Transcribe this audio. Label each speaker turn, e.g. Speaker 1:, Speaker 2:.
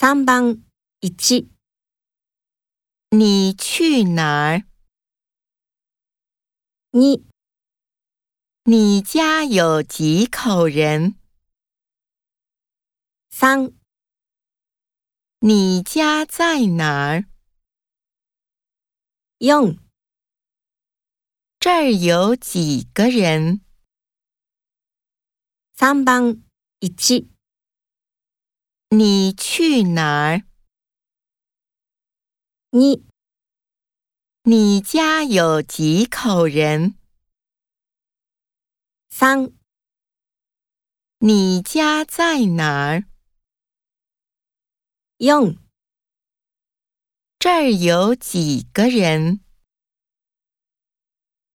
Speaker 1: 三番一，
Speaker 2: 你去哪儿？
Speaker 1: 二，
Speaker 2: 你家有几口人？
Speaker 1: 三，
Speaker 2: 你家在哪儿？
Speaker 1: 用，
Speaker 2: 这儿有几个人？
Speaker 1: 三番一，
Speaker 2: 你去哪儿？
Speaker 1: 你，
Speaker 2: 你家有几口人？
Speaker 1: 三，
Speaker 2: 你家在哪儿？
Speaker 1: 用。
Speaker 2: 这儿有几个人？